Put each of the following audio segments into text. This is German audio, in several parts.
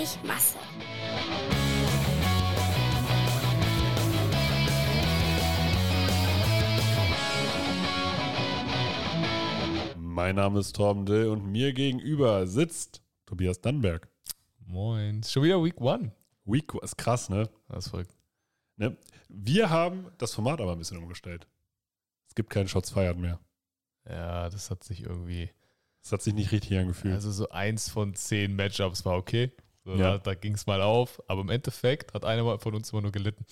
Wenig Masse. Mein Name ist Torben Dill und mir gegenüber sitzt Tobias Dannberg. Moin. Schon wieder Week One. Week ist krass, ne? Das ist verrückt. ne? Wir haben das Format aber ein bisschen umgestellt. Es gibt keinen Shots feiert mehr. Ja, das hat sich irgendwie. Es hat sich nicht richtig angefühlt. Also so eins von zehn Matchups war okay. So, Ja. Da, da ging es mal auf. Aber im Endeffekt hat einer von uns immer nur gelitten.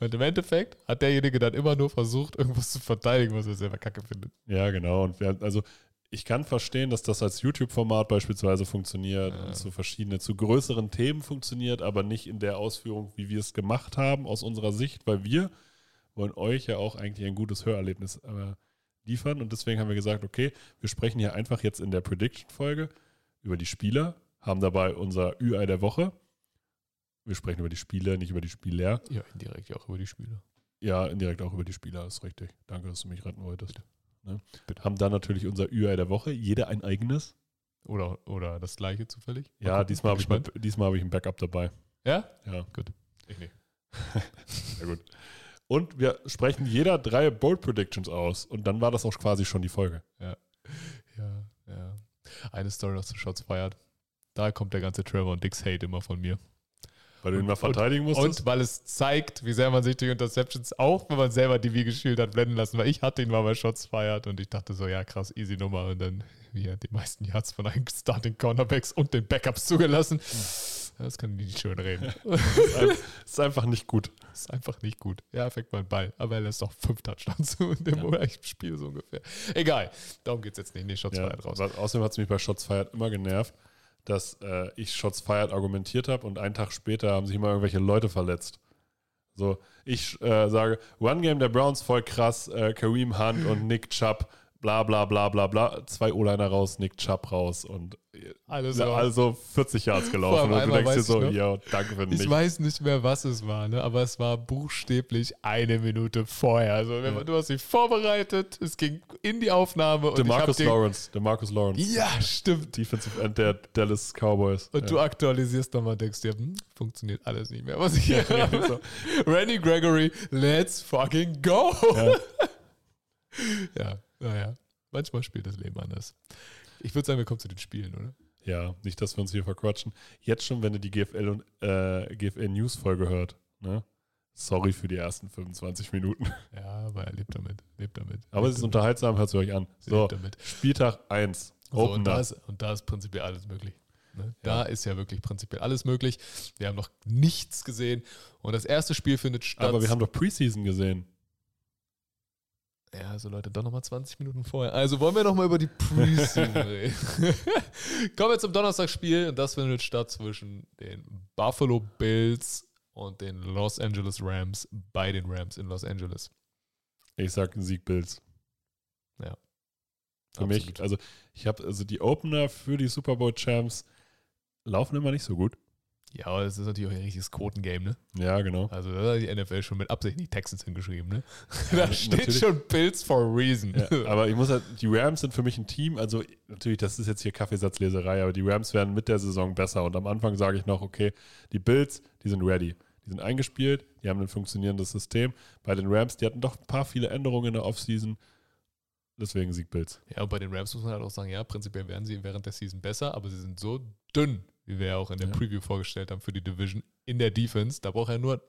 Und im Endeffekt hat derjenige dann immer nur versucht, irgendwas zu verteidigen, was er selber kacke findet. Ja, genau. Und wir, also ich kann verstehen, dass das als YouTube-Format beispielsweise funktioniert Ja. und zu verschiedenen, zu größeren Themen funktioniert, aber nicht in der Ausführung, wie wir es gemacht haben, aus unserer Sicht, weil wir wollen euch ja auch eigentlich ein gutes Hörerlebnis äh, liefern. Und deswegen haben wir gesagt, okay, wir sprechen hier einfach jetzt in der Prediction-Folge über die Spieler, haben dabei unser Ü-Ei der Woche. Wir sprechen über die Spieler, nicht über die Spieler. Ja, indirekt ja auch über die Spiele. Ja, indirekt auch über die Spieler, ist richtig. Danke, dass du mich retten wolltest. Ne? Bitte. Haben dann natürlich unser Ü-Ei der Woche, jeder ein eigenes. Oder, oder das gleiche zufällig. Mal Ja, gucken, diesmal habe ich, mein- gespannt. diesmal hab ich ein Backup dabei. Ja? Ja, Gut. Ich nicht. sehr gut. Und wir sprechen jeder drei Bold Predictions aus. Und dann war das auch quasi schon die Folge. Ja, ja. Eine Story noch zu Shots feiert. Da kommt der ganze Trevor und Dix Hate immer von mir. Weil du ihn mal verteidigen musstest. Und weil es zeigt, wie sehr man sich durch Interceptions, auch wenn man selber die wie gespielt hat, blenden lassen. Weil ich hatte ihn mal bei Shots feiert und ich dachte so, ja krass, easy Nummer. Und dann wie die meisten Yards von einem Starting Cornerbacks und den Backups zugelassen. Das kann ich nicht schön reden. ist, ein, ist einfach nicht gut. Das ist einfach nicht gut. Ja, fängt mal einen Ball. Aber er lässt auch fünf Touchdowns zu in dem Ja. Spiel so ungefähr. Egal. Darum geht es jetzt nicht. Nee, Shots Ja, feiert raus. außerdem hat es mich bei Shots Fired immer genervt, dass äh, ich Shots Fired argumentiert habe und einen Tag später haben sich immer irgendwelche Leute verletzt. So, ich äh, sage, One Game der Browns voll krass, äh, Kareem Hunt und Nick Chubb, bla bla bla bla bla. Zwei O-Liner raus, Nick Chubb raus und Alles ja, also 40 Yards gelaufen. Und du denkst dir so, ich ja, danke für Ich nichts. weiß nicht mehr, was es war, ne? aber es war buchstäblich eine Minute vorher. Also wenn man, du hast dich vorbereitet, es ging in die Aufnahme und DeMarcus ich hab Lawrence, DeMarcus Lawrence, den, Ja, stimmt. Defensive End der Dallas Cowboys. Und ja. du aktualisierst nochmal und denkst dir, hm, funktioniert alles nicht mehr, was ich hier Ja, habe. so. Randy Gregory, let's fucking go. Ja. Ja, naja. Manchmal spielt das Leben anders. Ich würde sagen, wir kommen zu den Spielen, oder? Ja, nicht, dass wir uns hier verquatschen. Jetzt schon, wenn ihr die GFL und äh, GFL News Folge hört, ne? Sorry für die ersten 25 Minuten. Ja, aber er lebt damit. Lebt damit. Aber es lebt ist unterhaltsam, hört es euch an. So, damit. Spieltag 1. So, und, da ist, und da ist prinzipiell alles möglich. Ne? Da Ja. ist ja wirklich prinzipiell alles möglich. Wir haben noch nichts gesehen. Und das erste Spiel findet statt. Aber wir haben doch Preseason gesehen. Ja, so Leute, doch nochmal 20 Minuten vorher. Also wollen wir nochmal über die Preseason reden. Kommen wir zum Donnerstagsspiel. Und das findet statt zwischen den Buffalo Bills und den Los Angeles Rams bei den Rams in Los Angeles. Ich sag ein Sieg Bills. Ja. Für Absolut. mich, also ich habe, also die Opener für die Super Bowl Champs laufen immer nicht so gut. Ja, aber das ist natürlich auch ein richtiges Quotengame, ne? Ja, genau. Also da hat die NFL schon mit Absicht nicht Texans hingeschrieben, ne? Ja, da steht natürlich. schon Bills for a reason. Ja, aber ich muss halt, die Rams sind für mich ein Team, also natürlich, das ist jetzt hier Kaffeesatzleserei, aber die Rams werden mit der Saison besser und am Anfang sage ich noch, okay, die Bills, die sind ready. die sind eingespielt, die haben ein funktionierendes System. Bei den Rams, die hatten doch ein paar viele Änderungen in der Offseason. Deswegen Sieg Bills. Ja, und bei den Rams muss man halt auch sagen, ja, prinzipiell werden sie während der Season besser, aber sie sind so dünn, wie wir ja auch in der Ja. Preview vorgestellt haben für die Division in der Defense. Da braucht er nur,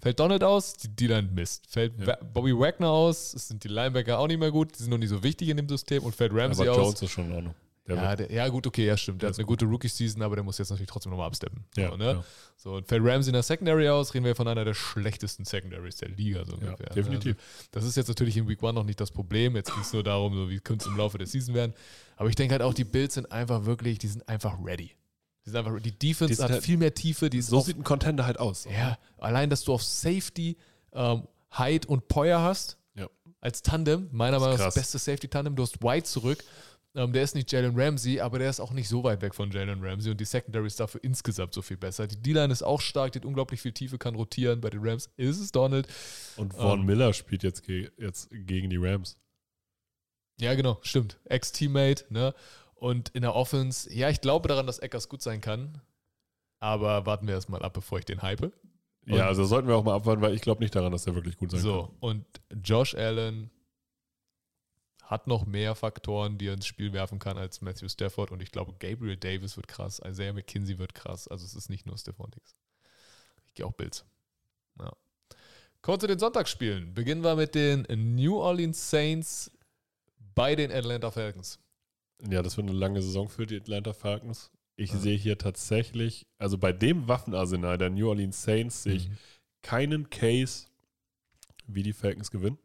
fällt Donald aus, die D-Line misst. Fällt Ja. Bobby Wagner aus, es sind die Linebacker auch nicht mehr gut, die sind noch nicht so wichtig in dem System und fällt Ramsey Aber aus. Jones ist schon in Ordnung. Der ja, der, ja, gut, okay, ja, stimmt. Der Der hat eine gute Rookie-Season, aber der muss jetzt natürlich trotzdem nochmal absteppen. ja, so, ne? so, und fällt Ramsey in der Secondary aus, reden wir von einer der schlechtesten Secondaries der Liga. So ungefähr, ne? definitiv. Also, das ist jetzt natürlich in Week One noch nicht das Problem. Jetzt ging es nur darum, so, wie könnte es im Laufe der Season werden. Aber ich denke halt auch, die Bills sind einfach wirklich, die sind einfach ready. Die, sind einfach, die Defense Die hat halt- viel mehr Tiefe. Die so auf, sieht ein Contender halt aus. ja, allein, dass du auf Safety ähm, Hyde und Poyer hast, Ja. als Tandem, meiner Meinung nach das beste Safety-Tandem. Du hast White zurück. Ähm, der ist nicht Jalen Ramsey, aber der ist auch nicht so weit weg von Jalen Ramsey und die Secondary ist dafür insgesamt so viel besser. Die D-Line ist auch stark, die hat unglaublich viel Tiefe, kann rotieren. Bei den Rams ist es Donald. Und Von Ähm. Miller spielt jetzt, ge jetzt gegen die Rams. Ja, genau, stimmt. Ex-Teammate, ne? Und in der Offense, ja, ich glaube daran, dass Eckers gut sein kann. Aber warten wir erstmal ab, bevor ich den hype. Ja, also sollten wir auch mal abwarten, weil ich glaube nicht daran, dass er wirklich gut sein So, und Josh Allen hat noch mehr Faktoren, die er ins Spiel werfen kann als Matthew Stafford. Und ich glaube, Gabriel Davis wird krass, Isaiah McKinsey wird krass. Also es ist nicht nur Stephon Diggs. Ich gehe auch Bills. Ja. Kommen wir zu den Sonntagsspielen. Beginnen wir mit den New Orleans Saints bei den Atlanta Falcons. Ja, das wird eine lange Saison für die Atlanta Falcons. Ich Ja. sehe hier tatsächlich, also bei dem Waffenarsenal der New Orleans Saints sehe ich Mhm. keinen Case, wie die Falcons gewinnen.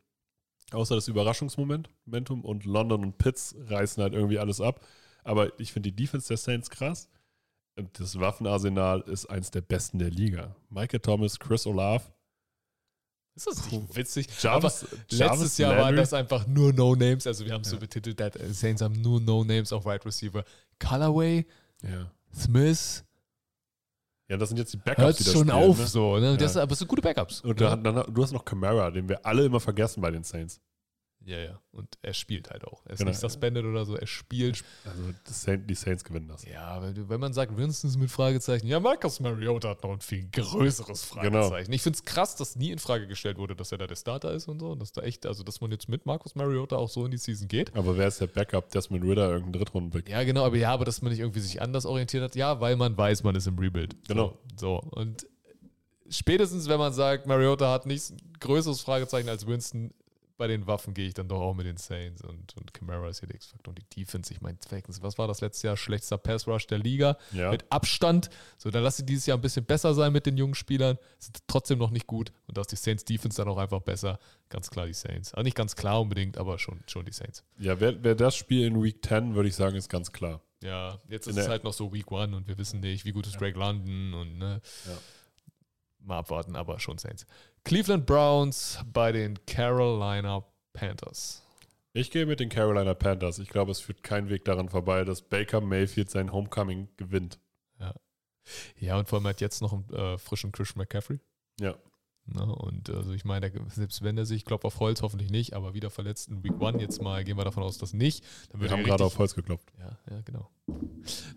Außer das Überraschungsmomentum und London und Pitts reißen halt irgendwie alles ab. Aber ich finde die Defense der Saints krass. Und das Waffenarsenal ist eins der besten der Liga. Michael Thomas, Chris Olave, Ist das nicht witzig? Jarvis, Jarvis letztes Jahr waren Landry. das einfach nur No-Names. Also wir haben es so Ja. betitelt, that Saints haben nur No-Names auf Wide Receiver. Colorway, Ja. Smith, ja, das sind jetzt die Backups, hört die da schon spielen, auf ne? so. Ne? Das, Ja. aber es sind gute Backups. Und dann, dann, du hast noch Camara, den wir alle immer vergessen bei den Saints. Ja, ja. Und er spielt halt auch. Er ist Genau. nicht suspended oder so, er spielt. Also die Saints gewinnen das. Ja, wenn, wenn man sagt, Winston mit Fragezeichen, ja, Marcus Mariota hat noch ein viel größeres Genau. Fragezeichen. Ich finde es krass, dass nie in Frage gestellt wurde, dass er da der Starter ist und so. Und dass da echt, also dass man jetzt mit Marcus Mariota auch so in die Season geht. Aber wer ist der Backup? Desmond Ritter, irgendein Drittrunden-Pick. Ja, genau, aber ja, aber dass man nicht irgendwie sich anders orientiert hat, ja, weil man weiß, man ist im Rebuild. Genau. So, so. und spätestens, wenn man sagt, Mariota hat nicht ein größeres Fragezeichen als Winston, bei den Waffen gehe ich dann doch auch mit den Saints und, und Camara ist hier der X-Faktor und die Defense. Ich meine, Falcons, was war das letztes Jahr? Schlechtester Pass-Rush der Liga Ja. mit Abstand. So, dann lass sie dieses Jahr ein bisschen besser sein mit den jungen Spielern. Sind trotzdem noch nicht gut und da ist die Saints Defense dann auch einfach besser. Ganz klar die Saints. Also nicht ganz klar unbedingt, aber schon, schon die Saints. Ja, wer, wer das Spiel in Week 10, würde ich sagen, ist ganz klar. Ja, jetzt ist es halt noch so Week One und wir wissen nicht, wie gut ist Drake London und ne. Ja. Mal abwarten, aber schon Saints. Cleveland Browns bei den Carolina Panthers. Ich gehe mit den Carolina Panthers. Ich glaube, es führt kein Weg daran vorbei, dass Baker Mayfield sein Homecoming gewinnt. Ja, und vor allem hat jetzt noch einen äh, frischen Christian McCaffrey. Ja. Ne? Und also ich meine, selbst wenn er sich, Klopf auf Holz, hoffentlich nicht, aber wieder verletzt in Week One, jetzt mal gehen wir davon aus, dass nicht. Dann Wir haben er gerade auf Holz geklopft. Ja, ja, genau.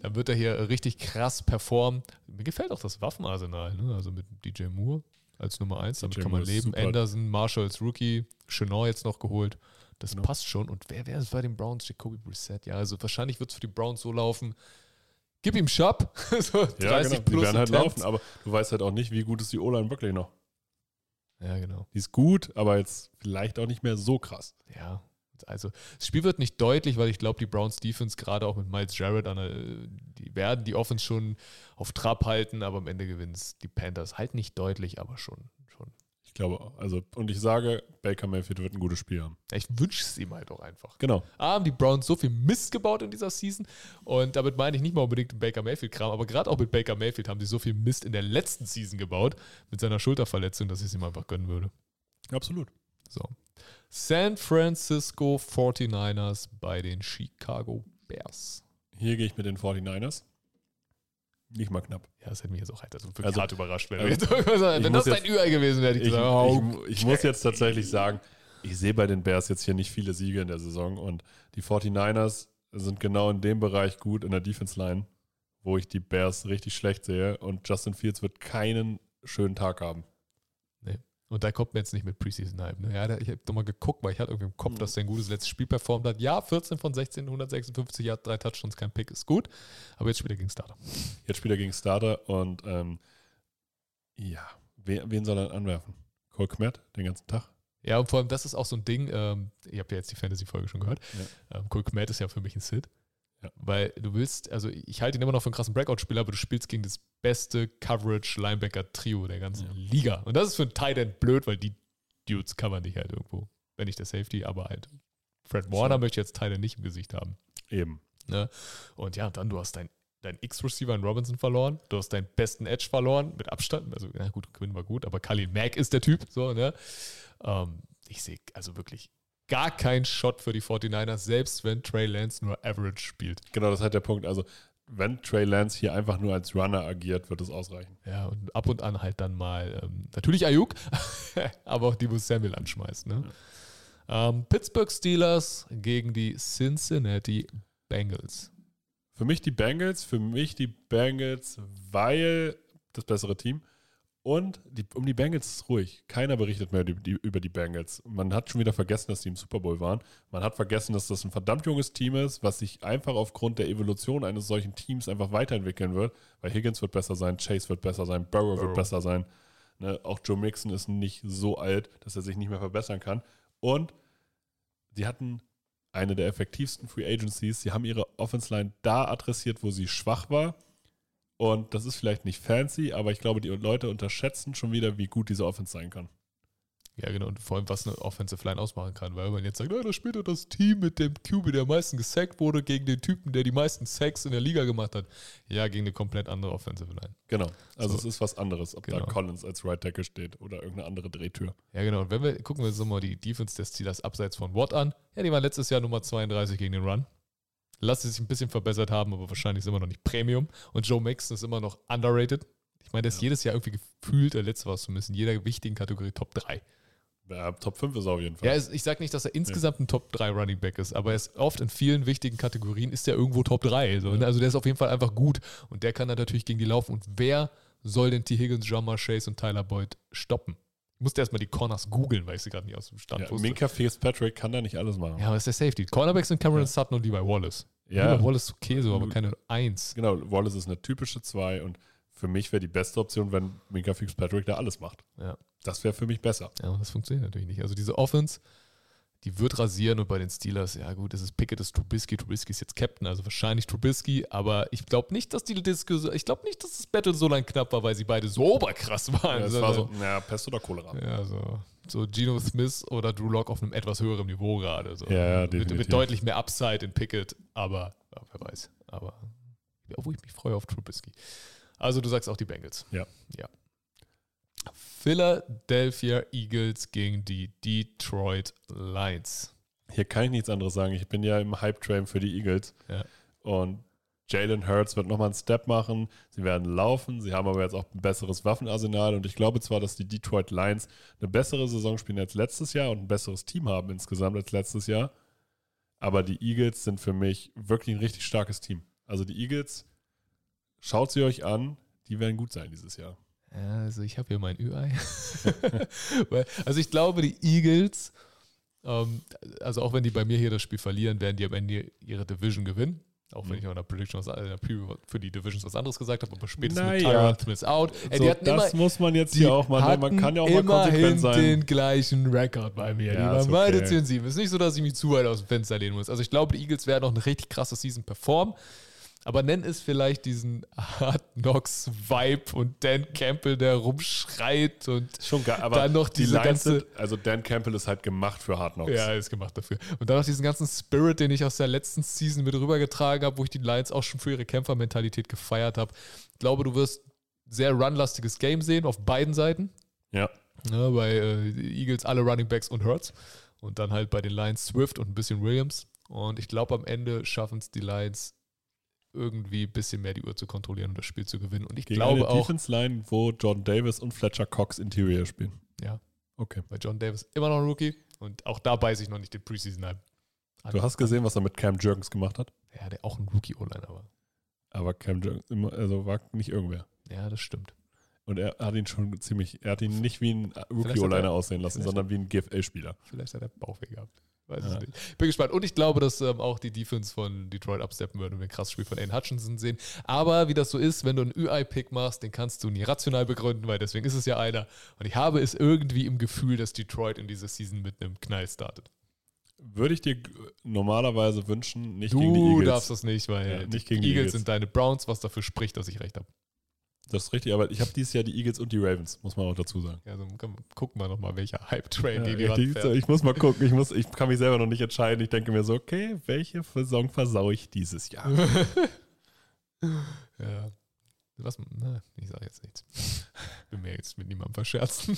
Dann wird er hier richtig krass performen. Mir gefällt auch das Waffenarsenal, ne? Also mit DJ Moore als Nummer 1, damit kann man leben. Anderson, Marshall als Rookie, Chenor jetzt noch geholt. Das Genau. passt schon. Und wer wäre es bei den Browns? Jacoby Brissett. Ja, also wahrscheinlich wird es für die Browns so laufen. Gib ihm Shop. so 30 Ja, genau. Die plus werden halt laufen, aber du weißt halt auch nicht, wie gut ist die O-Line wirklich noch. Ja, genau. Die ist gut, aber jetzt vielleicht auch nicht mehr so krass. Ja. Also, das Spiel wird nicht deutlich, weil ich glaube, die Browns Defense, gerade auch mit Miles Jarrett, an der, die werden die Offense schon auf Trab halten, aber am Ende gewinnen es die Panthers. Halt nicht deutlich, aber schon. schon. Ich glaube, also, und ich sage, Baker Mayfield wird ein gutes Spiel haben. Ich wünsche es ihm halt auch einfach. Genau. A, haben die Browns so viel Mist gebaut in dieser Season und damit meine ich nicht mal unbedingt Baker Mayfield-Kram, aber gerade auch mit Baker Mayfield haben sie so viel Mist in der letzten Season gebaut mit seiner Schulterverletzung, dass ich es ihm einfach gönnen würde. Absolut. So. San Francisco 49ers bei den Chicago Bears. Hier gehe ich mit den 49ers. Nicht mal knapp. Ja, das hätte mich jetzt auch halt also wirklich Also- hart überrascht, wenn, also- wenn muss das dein Ü-Ei gewesen wäre, ich Ich, gesagt, oh, ich, ich muss jetzt tatsächlich sagen, ich sehe bei den Bears jetzt hier nicht viele Siege in der Saison und die 49ers sind genau in dem Bereich gut in der Defense Line, wo ich die Bears richtig schlecht sehe und Justin Fields wird keinen schönen Tag haben. Und da kommt mir jetzt nicht mit Preseason-Hype. Ne? Ja, ich habe nochmal geguckt, weil ich hatte irgendwie im Kopf, Mhm. dass der ein gutes letztes Spiel performt hat. Ja, 14 von 16, 156 Yards, drei Touchdowns, kein Pick, ist gut. Aber jetzt spielt er gegen Starter. Jetzt spielt er gegen Starter und ähm, ja, wen, wen soll er anwerfen? Cole Kmet den ganzen Tag? Ja, und vor allem, das ist auch so ein Ding, ähm, ihr habt ja jetzt die Fantasy-Folge schon gehört. Ähm, Cole Kmet ist ja für mich ein Sit. Ja. Weil du willst, also ich halte ihn immer noch für einen krassen Breakout-Spieler, aber du spielst gegen das beste Coverage-Linebacker-Trio der ganzen Ja. Liga. Und das ist für einen Tight End blöd, weil die Dudes covern dich halt irgendwo. Wenn nicht der Safety, aber halt. Fred Warner Schon. möchte jetzt Tight End nicht im Gesicht haben. Eben. Ne? Und ja, dann du hast dein, dein X-Receiver in Robinson verloren, du hast deinen besten Edge verloren, mit Abstand. Also, na gut, Quinn war gut, aber Khalil Mack ist der Typ. So, ne? Ähm, ich sehe also wirklich gar keinen Shot für die 49ers, selbst wenn Trey Lance nur Average spielt. Genau, das ist halt der Punkt. Also, wenn Trey Lance hier einfach nur als Runner agiert, wird es ausreichen. Ja, und ab und an halt dann mal ähm, natürlich Ayuk, aber auch Divo Samuel anschmeißt. Ne? Ähm, Pittsburgh Steelers gegen die Cincinnati Bengals. Für mich die Bengals, für mich die Bengals, weil das bessere Team. Und die, um die Bengals ist es ruhig. Keiner berichtet mehr die, die, über die Bengals. Man hat schon wieder vergessen, dass die im Super Bowl waren. Man hat vergessen, dass das ein verdammt junges Team ist, was sich einfach aufgrund der Evolution eines solchen Teams einfach weiterentwickeln wird. Weil Higgins wird besser sein, Chase wird besser sein, Burrow, Burrow. wird besser sein. Ne, auch Joe Mixon ist nicht so alt, dass er sich nicht mehr verbessern kann. Und sie hatten eine der effektivsten Free Agencies. Sie haben ihre Offense Line da adressiert, wo sie schwach war. Und das ist vielleicht nicht fancy, aber ich glaube, die Leute unterschätzen schon wieder, wie gut diese Offense sein kann. Ja, genau, und vor allem, was eine Offensive Line ausmachen kann, weil man jetzt sagt, oh, da spielt ja das Team mit dem QB, der am meisten gesackt wurde, gegen den Typen, der die meisten Sacks in der Liga gemacht hat. Ja, gegen eine komplett andere Offensive Line. Genau. Also So. es ist was anderes, ob Genau. da Collins als Right Tackle steht oder irgendeine andere Drehtür. Ja, genau, und wenn wir, gucken wir uns nochmal die Defense des Steelers abseits von Watt an. Ja, die waren letztes Jahr Nummer 32 gegen den Run. Lass sie sich ein bisschen verbessert haben, aber wahrscheinlich ist immer noch nicht Premium. Und Joe Mixon ist immer noch underrated. Ich meine, der ist Ja. jedes Jahr irgendwie gefühlt, der letzte war es zumindest, in jeder wichtigen Kategorie Top 3. Ja, Top 5 ist er auf jeden Fall. Ja, ich sage nicht, dass er insgesamt ein Top 3 Running Back ist, aber er ist oft in vielen wichtigen Kategorien ist er irgendwo Top 3. So, ne? Also der ist auf jeden Fall einfach gut und der kann dann natürlich gegen die laufen. Und wer soll denn T. Higgins, John Chase und Tyler Boyd stoppen? Ich musste erstmal die Corners googeln, weil ich sie gerade nicht aus dem Stand ja, wusste. Minka Fitzpatrick kann da nicht alles machen. Ja, aber ist der Safety. Cornerbacks sind Cameron Ja. Sutton und Levi Wallace. Ja, Levi Wallace ist okay so, aber keine Eins. genau. Wallace ist eine typische 2 und für mich wäre die beste Option, wenn Minka Fitzpatrick da alles macht. Ja. Das wäre für mich besser. Ja, das funktioniert natürlich nicht. Also diese Offense, die wird rasieren und bei den Steelers, ja gut, es ist Pickett, es ist Trubisky, Trubisky ist jetzt Captain, also wahrscheinlich Trubisky, aber ich glaube nicht, dass die Diskussion, ich glaube nicht, dass das Battle so lang knapp war, weil sie beide so oberkrass waren. Ja, es war so, naja, Pest oder Cholera. ja, so, so Geno Smith oder Drew Lock auf einem etwas höheren Niveau gerade. So. Ja, ja, mit, mit deutlich mehr Upside in Pickett, aber ja, wer weiß. Aber obwohl ich mich freue auf Trubisky. Also du sagst auch die Bengals. Ja. Ja. Philadelphia Eagles gegen die Detroit Lions. Hier kann ich nichts anderes sagen. Ich bin ja im Hype-Train für die Eagles. Ja. Und Jalen Hurts wird nochmal einen Step machen. Sie werden laufen. Sie haben aber jetzt auch ein besseres Waffenarsenal. Und ich glaube zwar, dass die Detroit Lions eine bessere Saison spielen als letztes Jahr und ein besseres Team haben insgesamt als letztes Jahr. Aber die Eagles sind für mich wirklich ein richtig starkes Team. Also die Eagles, schaut sie euch an. Die werden gut sein dieses Jahr. Ja, also ich habe hier mein Ü-Ei. Also ich glaube, die Eagles, ähm, also auch wenn die bei mir hier das Spiel verlieren, werden die am Ende ihre Division gewinnen. Auch wenn Mhm. ich auch in der Prediction was, in der Preview für die Divisions was anderes gesagt habe, aber spätestens mit Naja. Tyron Smith out. Ey, so, die das immer, muss man jetzt die hier auch mal, ne? man kann ja auch mal konsequent immerhin sein. den gleichen Rekord bei mir. die Ja, waren ist beide okay. 10 7. Ist nicht so, dass ich mich zu weit aus dem Fenster lehnen muss. Also ich glaube, die Eagles werden noch eine richtig krasse Season performen. Aber nenn es vielleicht diesen Hard Knocks Vibe und Dan Campbell, der rumschreit und Schon geil, aber Dann noch die diese Lions ganze- sind, also Dan Campbell ist halt gemacht für Hard Knocks. ja, ist gemacht dafür. Und dann noch diesen ganzen Spirit, den ich aus der letzten Season mit rübergetragen habe, wo ich die Lions auch schon für ihre Kämpfermentalität gefeiert habe. Ich glaube, du wirst sehr runlastiges Game sehen auf beiden Seiten. ja. Ne, bei äh, Eagles alle Running Backs und Hurts. Und dann halt bei den Lions Swift und ein bisschen Williams. Und ich glaube, am Ende schaffen es die Lions irgendwie ein bisschen mehr die Uhr zu kontrollieren und das Spiel zu gewinnen. Und ich Gegen glaube eine auch, Defense Line, wo Jordan Davis und Fletcher Cox Interior spielen. ja, Okay. bei John Davis immer noch ein Rookie. Und auch da beiße ich noch nicht den Preseason an. Du hast gesehen, was er mit Cam Jurgens gemacht hat. Ja, der auch ein Rookie-O-Line, aber. Aber Cam Jurgens immer, also war nicht irgendwer. Ja, das stimmt. Und er hat ihn schon ziemlich, er hat ihn nicht wie ein Rookie-O-Liner er- aussehen lassen, sondern wie ein GFL-Spieler. Vielleicht hat er Bauchweh gehabt. Weiß Ja. es nicht. Bin gespannt. Und ich glaube, dass ähm, auch die Defense von Detroit absteppen wird und wir ein krasses Spiel von Aiden Hutchinson sehen. Aber wie das so ist, wenn du einen UI-Pick machst, den kannst du nie rational begründen, weil deswegen ist es ja einer. Und ich habe es irgendwie im Gefühl, dass Detroit in dieser Season mit einem Knall startet. Würde ich dir normalerweise wünschen, nicht gegen die Du Eagles. darfst das nicht, weil Ja, die nicht gegen die Eagles Eagles. sind deine Browns, was dafür spricht, dass ich recht habe. Das ist richtig, aber ich habe dieses Jahr die Eagles und die Ravens, muss man auch dazu sagen. Also gucken wir nochmal, welcher Hype-Train die, die Ja, die, ich muss mal gucken, ich, muss, ich kann mich selber noch nicht entscheiden. Ich denke mir so, okay, welche Saison versau ich dieses Jahr? Ja. Was, na, ich sage jetzt nichts. Bin mir jetzt mit niemandem verscherzen.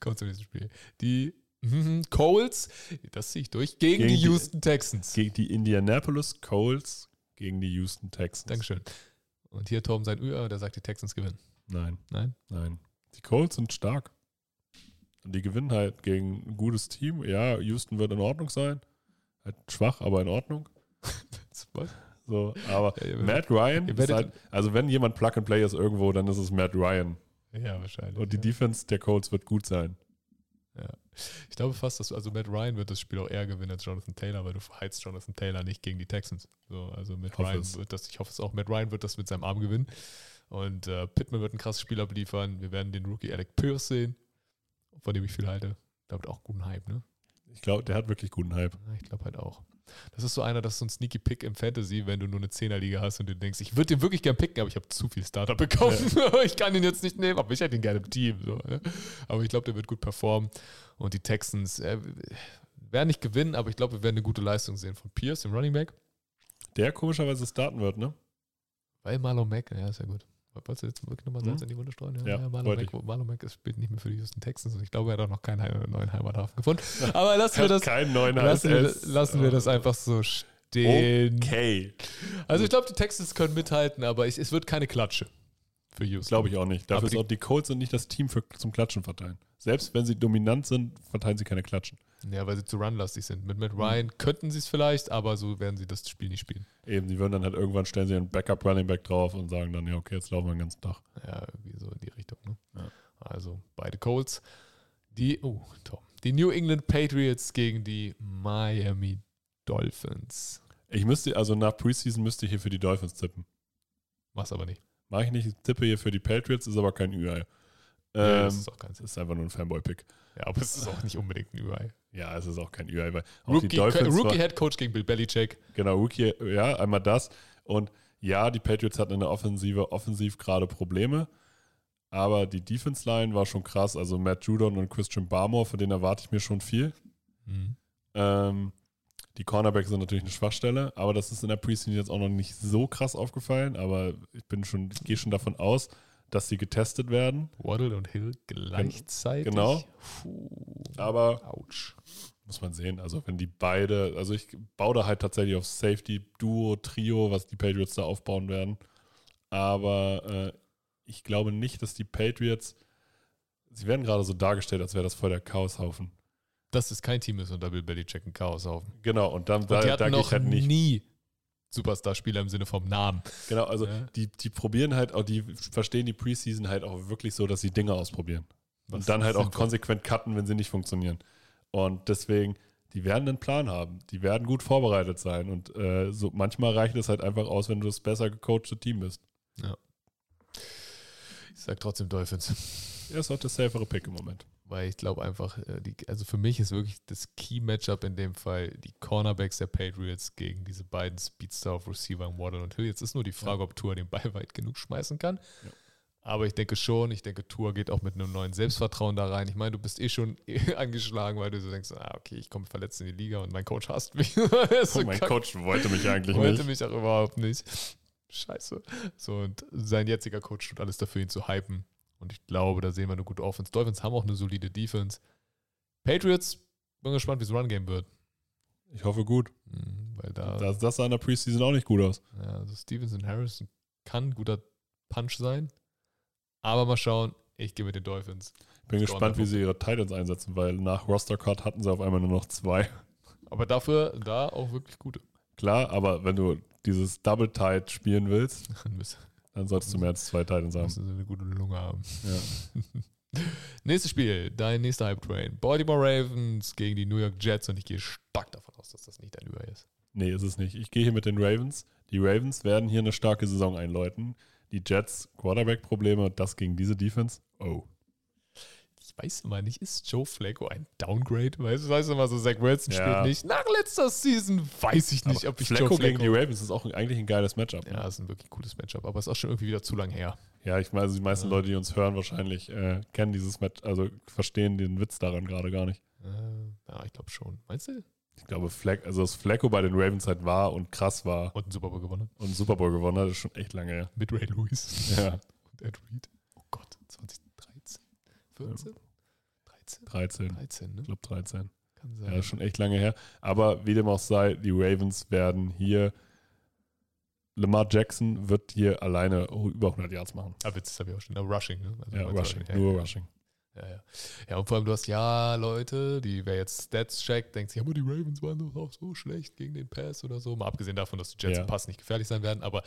Kommt zu diesem Spiel. Die mhm, Coles, das ziehe ich durch, gegen, Gegen die die- Houston Texans. Gegen die Indianapolis Colts gegen die Houston Texans. Dankeschön. Und hier Torben sein Ür, der sagt, die Texans gewinnen. Nein, Nein? nein. Die Colts sind stark. Und die gewinnen halt gegen ein gutes Team. Ja, Houston wird in Ordnung sein. Halt schwach, aber in Ordnung. So, aber Ja, Matt Ryan ist halt, also wenn jemand Plug and Play ist irgendwo, dann ist es Matt Ryan. Ja, wahrscheinlich. Und die ja. Defense der Colts wird gut sein. Ich glaube fast, dass also Matt Ryan wird das Spiel auch eher gewinnen als Jonathan Taylor, weil du verheizt Jonathan Taylor nicht gegen die Texans. So, also Matt hoffe Ryan es. wird das, ich hoffe es auch, Matt Ryan wird das mit seinem Arm gewinnen. Und äh, Pittman wird ein krasses Spiel abliefern. Wir werden den Rookie Alec Pierce sehen, von dem ich viel halte. Da wird auch guten Hype, ne? Ich glaube, der hat wirklich guten Hype. Ja, Ich glaube halt auch. Das ist so einer, das ist so ein Sneaky Pick im Fantasy, wenn du nur eine 10er-Liga hast und du denkst, ich würde den wirklich gern picken, aber ich habe zu viel Starter bekommen. ich kann ihn jetzt nicht nehmen, aber ich hätte ihn gerne im Team. So, ne? Aber ich glaube, der wird gut performen. Und die Texans äh, werden nicht gewinnen, aber ich glaube, wir werden eine gute Leistung sehen von Pierce, dem Running Back. Der komischerweise starten wird, ne? Weil Marlon Mack, ja, ist ja gut. Wolltest du jetzt wirklich nochmal Salz Mhm. in die Wunde streuen? Ja, Marlon Mack ist- spielt nicht mehr für die Houston Texans und ich glaube, er hat auch noch keinen neuen Heimathafen gefunden. Aber lassen wir das, lassen wir, lassen wir das einfach so stehen. Okay. Also ich glaube, die Texans können mithalten, aber ich, es wird keine Klatsche für Houston. Glaube ich auch nicht. Dafür ist die- auch die Colts sind nicht das Team für, zum Klatschen verteilen. Selbst wenn sie dominant sind, verteilen sie keine Klatschen. Ja, weil sie zu runlastig sind. Mit Matt Ryan könnten sie es vielleicht, aber so werden sie das Spiel nicht spielen. Eben, sie würden dann halt irgendwann stellen sie einen Backup Running Back drauf und sagen dann, ja, okay, jetzt laufen wir den ganzen Tag. Ja, irgendwie so in die Richtung. Ne? Ja. Also beide Colts. Die, oh, Tom. Die New England Patriots gegen die Miami Dolphins. Ich müsste, also nach Preseason müsste ich hier für die Dolphins tippen. Mach's aber nicht. Mache ich nicht, ich tippe hier für die Patriots, ist aber kein UI. Ähm, das ist auch Sinn. ist einfach nur ein Fanboy-Pick. Ja, aber es ist auch nicht unbedingt ein UI. Ja, es ist auch kein UI, weil auch Rookie, Rookie Head Coach gegen Bill Belichick. Genau, Rookie, ja, einmal das. Und ja, die Patriots hatten in der Offensive offensiv gerade Probleme. Aber die Defense Line war schon krass. Also Matt Judon und Christian Barmore, von denen erwarte ich mir schon viel. Mhm. Ähm, die Cornerbacks sind natürlich eine Schwachstelle, aber das ist in der Preseason jetzt auch noch nicht so krass aufgefallen. Aber ich bin schon, ich gehe schon davon aus, dass sie getestet werden. Waddle und Hill gleichzeitig. genau. Puh. Aber Autsch. muss man sehen. Also wenn die beide, also ich baue da halt tatsächlich auf Safety, Duo, Trio, was die Patriots da aufbauen werden. Aber äh, ich glaube nicht, dass die Patriots, sie werden gerade so dargestellt, als wäre das voll der Chaoshaufen. Dass es kein Team ist unter Bill Belichick ein Chaoshaufen. Genau, und dann Und da, die da hatten ich noch halt nicht. nie Superstar-Spieler im Sinne vom Namen. Genau, also Ja. die, die probieren halt auch, die verstehen die Preseason halt auch wirklich so, dass sie Dinge ausprobieren. Und dann halt auch konsequent cutten, wenn sie nicht funktionieren. Und deswegen, die werden einen Plan haben. Die werden gut vorbereitet sein. Und äh, so manchmal reicht es halt einfach aus, wenn du das besser gecoachte Team bist. Ich sag trotzdem Dolphins. Er ist auch der safere Pick im Moment. Weil ich glaube einfach, äh, die, also für mich ist wirklich das Key-Matchup in dem Fall die Cornerbacks der Patriots gegen diese beiden Speedstar auf Receiver Waddle und Hill. Jetzt ist nur die Frage, ob Tour den Ball weit genug schmeißen kann. Ja. Aber ich denke schon, ich denke, Tour geht auch mit einem neuen Selbstvertrauen da rein. Ich meine, du bist eh schon angeschlagen, weil du so denkst, ah, okay, ich komme verletzt in die Liga und mein Coach hasst mich. so Oh, mein kack- Coach wollte mich eigentlich wollte nicht. mich auch überhaupt nicht. Scheiße. So, und sein jetziger Coach tut alles dafür, ihn zu hypen. Und ich glaube, da sehen wir eine gute Offense. Dolphins haben auch eine solide Defense. Patriots, bin gespannt, wie es Run-Game wird. Ich hoffe gut. Mhm, Weil da, Das, das sah in der Preseason auch nicht gut aus. ja, also Stevenson Harrison kann ein guter Punch sein. Aber mal schauen, ich gehe mit den Dolphins. Bin Das gespannt, wie sie ihre Titans einsetzen, weil nach Roster Cut hatten sie auf einmal nur noch zwei. Aber dafür da auch wirklich gute. Klar, aber wenn du dieses Double Tight spielen willst, Dann solltest du mehr als zwei Titans haben. Müssen sie eine gute Lunge haben. Ja. Nächstes Spiel, dein nächster Hype Train. Baltimore Ravens gegen die New York Jets und ich gehe stark davon aus, dass das nicht dein Über ist. Nee, ist es nicht. Ich gehe hier mit den Ravens. Die Ravens werden hier eine starke Saison einläuten. Die Jets, Quarterback-Probleme, das gegen diese Defense. Oh. Weiß immer nicht, ist Joe Flacco ein Downgrade? Weißt du, weißt du immer so, Zach Wilson Ja. spielt nicht. Nach letzter Season weiß ich nicht, Aber ob ich Flacco Joe Flacco... gegen die Ravens ist auch eigentlich ein geiles Matchup. ja, ist ein wirklich cooles Matchup, aber ist auch schon irgendwie wieder zu lang her. Ja, ich meine, also die meisten Ja. Leute, die uns hören, wahrscheinlich äh, kennen dieses Match, also verstehen den Witz daran gerade gar nicht. Äh, ja, ich glaube schon. Meinst du? Ich glaube, Fleck, also dass Flacco bei den Ravens halt war und krass war Und einen Super Bowl gewonnen. und einen Super Bowl gewonnen hat, ist schon echt lange her. Mit Ray Lewis Ja, und Ed Reed. Oh Gott, 2013? 14? 13? 13. 13, ne? Ich glaube 13. Kann Ja, sein. ist schon echt lange her. Aber wie dem auch sei, die Ravens werden hier. Lamar Jackson wird hier alleine über 100 Yards machen. Ah, Witz, das habe ich auch schon. Aber Rushing, ne? Also Ja, Rushing, Ja, nur ja. Rushing. Ja, ja. ja, und vor allem, du hast ja Leute, die, wer jetzt Stats checkt, denkt sich, ja, aber die Ravens waren doch auch so schlecht gegen den Pass oder so. Mal abgesehen davon, dass die Jets Ja. Pass nicht gefährlich sein werden. Aber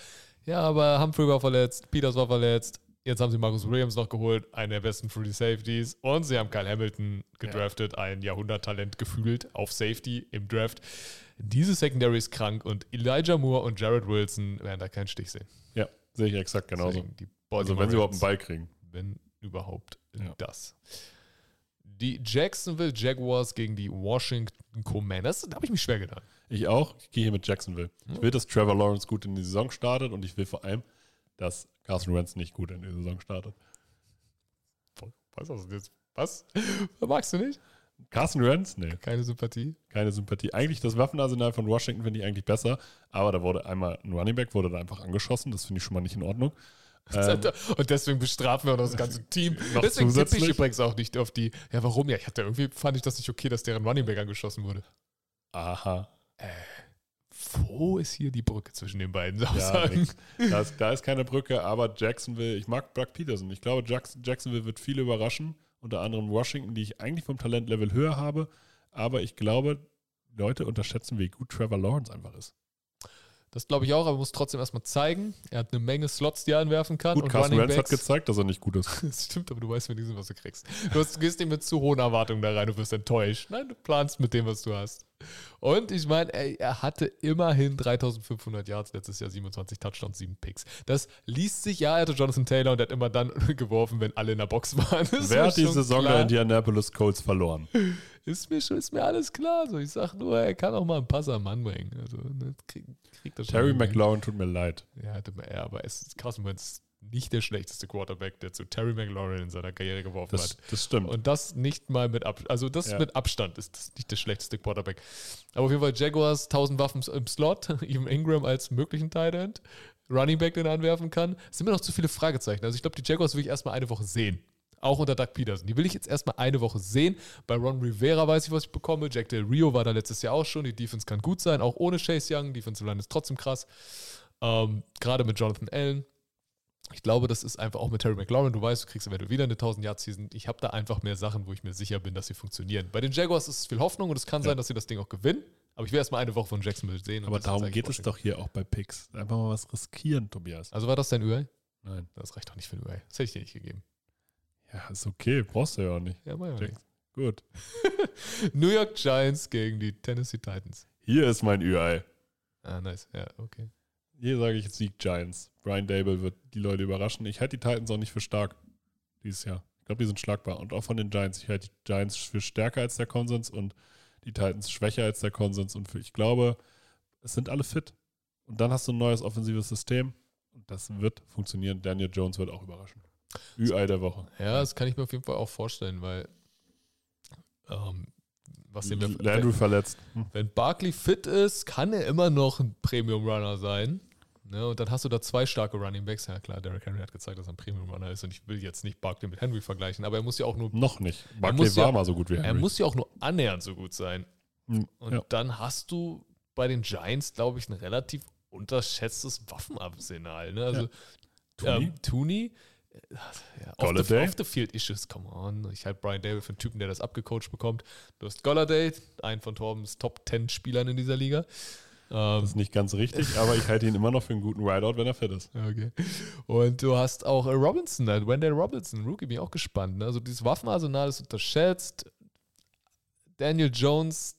ja, aber Humphrey war verletzt, Peters war verletzt. Jetzt haben sie Marcus Williams noch geholt, einen der besten Free Safeties. Und sie haben Kyle Hamilton gedraftet, ein Jahrhunderttalent gefühlt auf Safety im Draft. Diese Secondary ist krank und Elijah Moore und Jared Wilson werden da keinen Stich sehen. Ja, sehe ich exakt genauso. Also wenn sie überhaupt einen Ball kriegen. wenn überhaupt Ja. das. Die Jacksonville Jaguars gegen die Washington Commanders, da habe ich mich schwer getan. Ich auch. Ich gehe hier mit Jacksonville. Ich will, dass Trevor Lawrence gut in die Saison startet und ich will vor allem, dass Carson Wentz nicht gut in die Saison startet. Was hast du jetzt? Was? Magst du nicht? Carson Wentz? Nee, Keine Sympathie? keine Sympathie. Eigentlich das Waffenarsenal von Washington finde ich eigentlich besser, aber da wurde einmal ein Running Back wurde da einfach angeschossen. Das finde ich schon mal nicht in Ordnung. Ähm, Und deswegen bestrafen wir auch das ganze Team. Noch Deswegen tippe ich zusätzlich? übrigens auch nicht auf die. Ja, warum? Ja, ich hatte irgendwie fand ich das nicht okay, dass deren Running Back angeschossen wurde. aha. Wo ist hier die Brücke zwischen den beiden Ja, Aussagen? nix. da, ist, da ist keine Brücke, aber Jacksonville, ich mag Doug Peterson. Ich glaube, Jackson, Jacksonville wird viele überraschen, unter anderem Washington, die ich eigentlich vom Talentlevel höher habe, aber ich glaube, Leute unterschätzen, wie gut Trevor Lawrence einfach ist. Das glaube ich auch, aber muss trotzdem erstmal zeigen. Er hat eine Menge Slots, die er anwerfen kann. Gut, Carson Wentz hat gezeigt, dass er nicht gut ist. Das stimmt, aber du weißt wenigstens, was du kriegst. Du, hast, du gehst nicht mit zu hohen Erwartungen da rein, du wirst enttäuscht. Nein, du planst mit dem, was du hast. Und ich meine, er hatte immerhin 3500 Yards letztes Jahr, 27 Touchdowns, 7 Picks. Das liest sich, ja, er hatte Jonathan Taylor und er hat immer dann geworfen, wenn alle in der Box waren. Das Wer hat die Saison klar. der Indianapolis Colts verloren? Ist mir, schon, ist mir alles klar. So, ich sag nur, er kann auch mal einen Pass am Mann bringen. Also, ne, krieg, kriegt das schon Terry. McLaurin tut mir leid. Ja, aber es ist Carson Wentz nicht der schlechteste Quarterback, der zu Terry McLaurin in seiner Karriere geworfen Das, hat. das stimmt. Und das nicht mal mit Abstand. Also das Ja. mit Abstand ist das nicht der schlechteste Quarterback. Aber auf jeden Fall Jaguars, 1000 Waffen im Slot, even Ingram als möglichen Tight End, Running Back, den er anwerfen kann. Es sind mir noch zu viele Fragezeichen. Also ich glaube, die Jaguars will ich erstmal eine Woche sehen. Auch unter Doug Peterson. Die will ich jetzt erstmal eine Woche sehen. Bei Ron Rivera weiß ich, was ich bekomme. Jack Del Rio war da letztes Jahr auch schon. Die Defense kann gut sein, auch ohne Chase Young. Defensive Line ist trotzdem krass. Ähm, Gerade mit Jonathan Allen. Ich glaube, das ist einfach auch mit Terry McLaurin. Du weißt, du kriegst eventuell wieder eine 1000-Yard-Season. Ich habe da einfach mehr Sachen, wo ich mir sicher bin, dass sie funktionieren. Bei den Jaguars ist es viel Hoffnung und es kann Ja. sein, dass sie das Ding auch gewinnen. Aber ich will erstmal eine Woche von Jacksonville sehen. aber darum geht es doch hier auch bei Picks. Einfach mal was riskieren, Tobias. Also war das dein UI? Nein. Das reicht doch nicht für ein UI. Das hätte ich dir nicht gegeben. Ja, ist okay. Brauchst du ja auch nicht. Ja, mach ja nichts. Gut. New York Giants gegen die Tennessee Titans. Hier ist mein UI. Ah, nice. Ja, okay. Hier sage ich Sieg Giants. Brian Dable wird die Leute überraschen. Ich halte die Titans auch nicht für stark dieses Jahr. Ich glaube, die sind schlagbar. Und auch von den Giants. Ich halte die Giants für stärker als der Konsens und die Titans schwächer als der Konsens. Und für, ich glaube, es sind alle fit. Und dann hast du ein neues offensives System. Und das wird funktionieren. Daniel Jones wird auch überraschen. UI der Woche. Ja, das kann ich mir auf jeden Fall auch vorstellen, weil ähm, was wir? Landry verletzt. Hm. Wenn Barkley fit ist, kann er immer noch ein Premium-Runner sein. Ne, und dann hast du da zwei starke Running Backs. Ja klar, Derrick Henry hat gezeigt, dass er ein Premium-Runner ist. Und ich will jetzt nicht Barkley mit Henry vergleichen, aber er muss ja auch nur, Noch nicht. Barkley war ja- mal so gut wie Henry. er muss ja auch nur annähernd so gut sein. Hm, Und ja. dann hast du bei den Giants, glaube ich, ein relativ unterschätztes Waffenarsenal. Ne? Also Tooney? Ähm, Tooney äh, ja, off, the, off the field issues, come on. Ich halte Brian Dable für einen Typen, der das abgecoacht bekommt. Du hast Golladay, einen von Torbens Top 10 Spielern in dieser Liga. Das Ähm, ist nicht ganz richtig, aber ich halte ihn immer noch für einen guten Rideout, wenn er fit ist. okay. Und du hast auch äh, Robinson, äh, Wendell Robinson, Rookie, bin ich auch gespannt. Ne? Also dieses Waffenarsenal ist unterschätzt. Daniel Jones,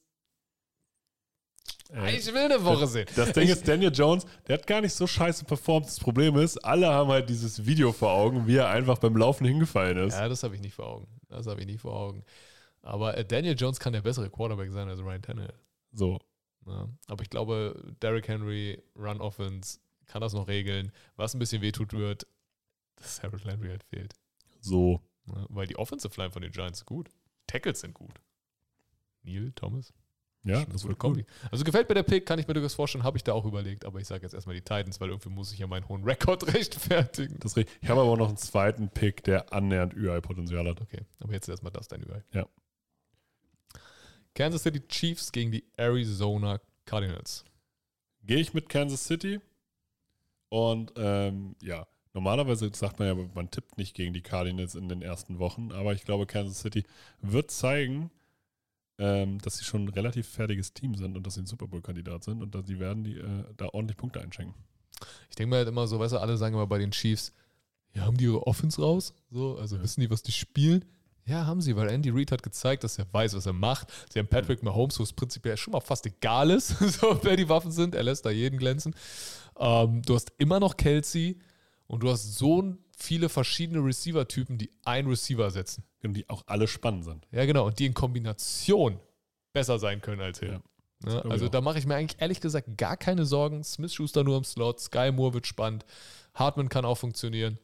ich will eine Woche sehen. Das Ding Ich- ist, Daniel Jones, der hat gar nicht so scheiße performt. Das Problem ist, alle haben halt dieses Video vor Augen, wie er einfach beim Laufen hingefallen ist. Ja, das habe ich nicht vor Augen. Das habe ich nicht vor Augen. Aber äh, Daniel Jones kann der bessere Quarterback sein als Ryan Tannehill. So. Ja. Aber ich glaube, Derrick Henry, Run Offense, kann das noch regeln. Was ein bisschen wehtut wird, dass Harold Landry halt fehlt. So. Ja, weil die Offensive Line von den Giants ist gut. Tackles sind gut. Neil, Thomas. Ja, das eine wird gute cool. Kombi. Also gefällt mir der Pick, kann ich mir durchaus vorstellen, habe ich da auch überlegt. Aber ich sage jetzt erstmal die Titans, weil irgendwie muss ich ja meinen hohen Rekord rechtfertigen. Das. Ich habe aber auch noch einen zweiten Pick, der annähernd UI-Potenzial hat. Okay, aber jetzt erstmal das dein UI. Ja. Kansas City Chiefs gegen die Arizona Cardinals. Gehe ich mit Kansas City und ähm, ja, normalerweise sagt man ja, man tippt nicht gegen die Cardinals in den ersten Wochen, aber ich glaube, Kansas City wird zeigen, ähm, dass sie schon ein relativ fertiges Team sind und dass sie ein Super Bowl-Kandidat sind und dass die werden die äh, da ordentlich Punkte einschenken. Ich denke mir halt immer so, weißt du, alle sagen immer bei den Chiefs, ja, haben die ihre Offense raus? So, also Ja. wissen die, was die spielen? Ja, haben sie, weil Andy Reid hat gezeigt, dass er weiß, was er macht. Sie haben Patrick Mahomes, wo es prinzipiell schon mal fast egal ist, so, wer die Waffen sind. Er lässt da jeden glänzen. Ähm, du hast immer noch Kelsey und du hast so viele verschiedene Receiver-Typen, die einen Receiver setzen. Und die auch alle spannend sind. Ja, genau. Und die in Kombination besser sein können als Hill. Ja, Ja, also da mache ich mir eigentlich ehrlich gesagt gar keine Sorgen. Smith Schuster nur im Slot, Sky Moore wird spannend, Hartman kann auch funktionieren.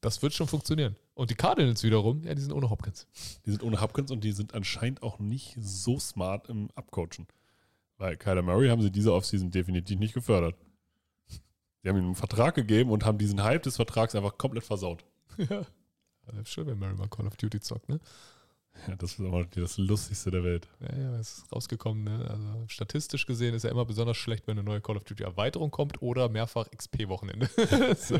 Das wird schon funktionieren. Und die Cardinals wiederum, ja, die sind ohne Hopkins. Die sind ohne Hopkins und die sind anscheinend auch nicht so smart im Abcoachen. Weil Kyler Murray haben sie diese Offseason definitiv nicht gefördert. Sie haben ihm einen Vertrag gegeben und haben diesen Hype des Vertrags einfach komplett versaut. ja. Schön, wenn Mary mal Call of Duty zockt, ne? Ja, das ist aber das Lustigste der Welt. Ja, ja, es ist rausgekommen, ne? Also statistisch gesehen ist er immer besonders schlecht, wenn eine neue Call of Duty Erweiterung kommt oder mehrfach XP-Wochenende. das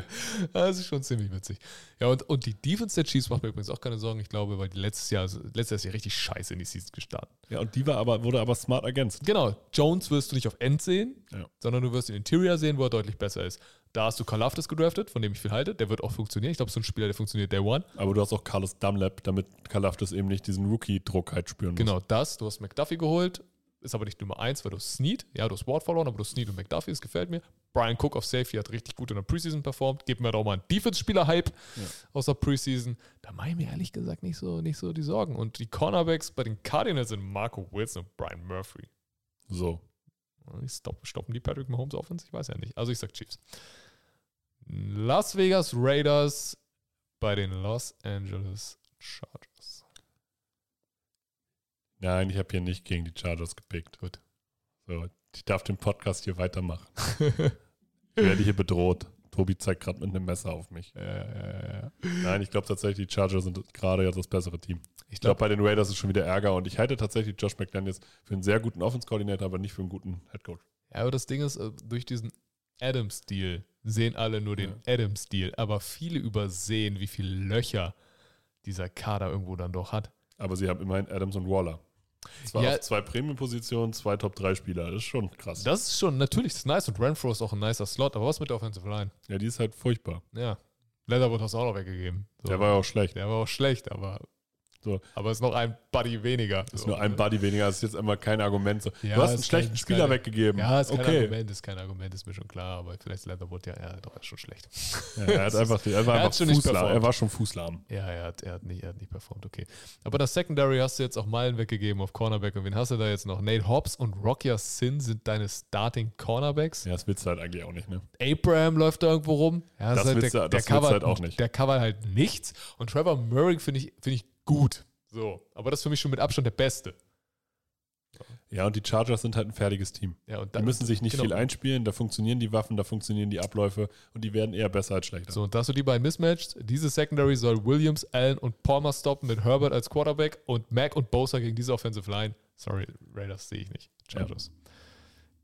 das ist schon ziemlich witzig. Ja, und, und die Defense der Chiefs macht mir übrigens auch keine Sorgen, ich glaube, weil die letztes Jahr, letztes Jahr richtig scheiße in die Season gestartet. Ja, und die war aber, wurde aber smart ergänzt. Genau, Jones wirst du nicht auf End sehen, Ja. sondern du wirst den Interior sehen, wo er deutlich besser ist. Da hast du Kalafdis gedraftet, von dem ich viel halte. Der wird auch funktionieren. Ich glaube, so ein Spieler, der funktioniert Day One. Aber du hast auch Carlos Dunlap, damit Kalafdis eben nicht diesen Rookie-Druck halt spüren muss. Genau das. Du hast McDuffie geholt. Ist aber nicht Nummer eins, weil du Snead. Ja, du hast Ward verloren, aber du Snead und McDuffie. Das gefällt mir. Brian Cook auf Safety hat richtig gut in der Preseason performt. Gib mir doch mal einen Defense-Spieler-Hype aus der Preseason. Da mache ich mir ehrlich gesagt nicht so, nicht so die Sorgen. Und die Cornerbacks bei den Cardinals sind Marco Wilson und Brian Murphy. So. Stoppen die Patrick Mahomes Offense? Ich weiß ja nicht. Also ich sag Chiefs. Las Vegas Raiders bei den Los Angeles Chargers. Nein, ich habe hier nicht gegen die Chargers gepickt. Gut. So, ich darf den Podcast hier weitermachen. ich werde hier bedroht. Tobi zeigt gerade mit einem Messer auf mich. Ja, ja, ja. Nein, ich glaube tatsächlich, die Chargers sind gerade jetzt das bessere Team. Ich glaube, bei den Raiders ist schon wieder Ärger und ich halte tatsächlich Josh McDaniels für einen sehr guten Offense-Koordinator, aber nicht für einen guten Headcoach. ja, aber das Ding ist, äh, durch diesen Adams-Deal sehen alle nur den Adams-Deal, aber viele übersehen, wie viele Löcher dieser Kader irgendwo dann doch hat. Aber sie haben immerhin Adams und Waller. Zwar Ja. zwei Premium-Positionen, zwei Top-3-Spieler. Das ist schon krass. Das ist schon, natürlich ist nice und Renfro ist auch ein nicer Slot, aber was mit der Offensive Line? ja, die ist halt furchtbar. Ja, Leatherwood hast du auch noch weggegeben. So. Der war ja auch schlecht. Der war auch schlecht, aber, So. aber ist noch ein Buddy weniger. Ist so, nur ein? Buddy weniger. Das ist jetzt einmal kein Argument. So. Ja, du hast einen schlechten kein- Spieler keine- weggegeben. Ja, ist kein okay. Argument, ist kein Argument, ist mir schon klar, aber vielleicht ist Leatherwood ja, ja doch, er ist schon schlecht. Ja, er, hat einfach, er, war Er einfach Fußlahm. Er war schon Fußlahm. Ja, er hat, er, hat nicht, er hat nicht performt, okay. Aber das Secondary hast du jetzt auch Meilen weggegeben auf Cornerback. Und wen hast du da jetzt noch? Nate Hobbs und Rocky Sin sind deine Starting Cornerbacks. Ja, das willst du halt eigentlich auch nicht, ne? Abraham läuft da irgendwo rum. Ja, Das ist willst du- das du covert, halt auch nicht. Der covert halt nichts. Und Trevor Murray finde ich, find ich gut. So. Aber das ist für mich schon mit Abstand der Beste. Ja, und die Chargers sind halt ein fertiges Team. Ja, und Die müssen sich nicht genau. viel einspielen, da funktionieren die Waffen, da funktionieren die Abläufe und die werden eher besser als schlechter. So, und da hast du die beiden mismatched. Diese Secondary soll Williams, Allen und Palmer stoppen mit Herbert als Quarterback und Mac und Bosa gegen diese Offensive Line. Sorry, Raiders sehe ich nicht. Chargers.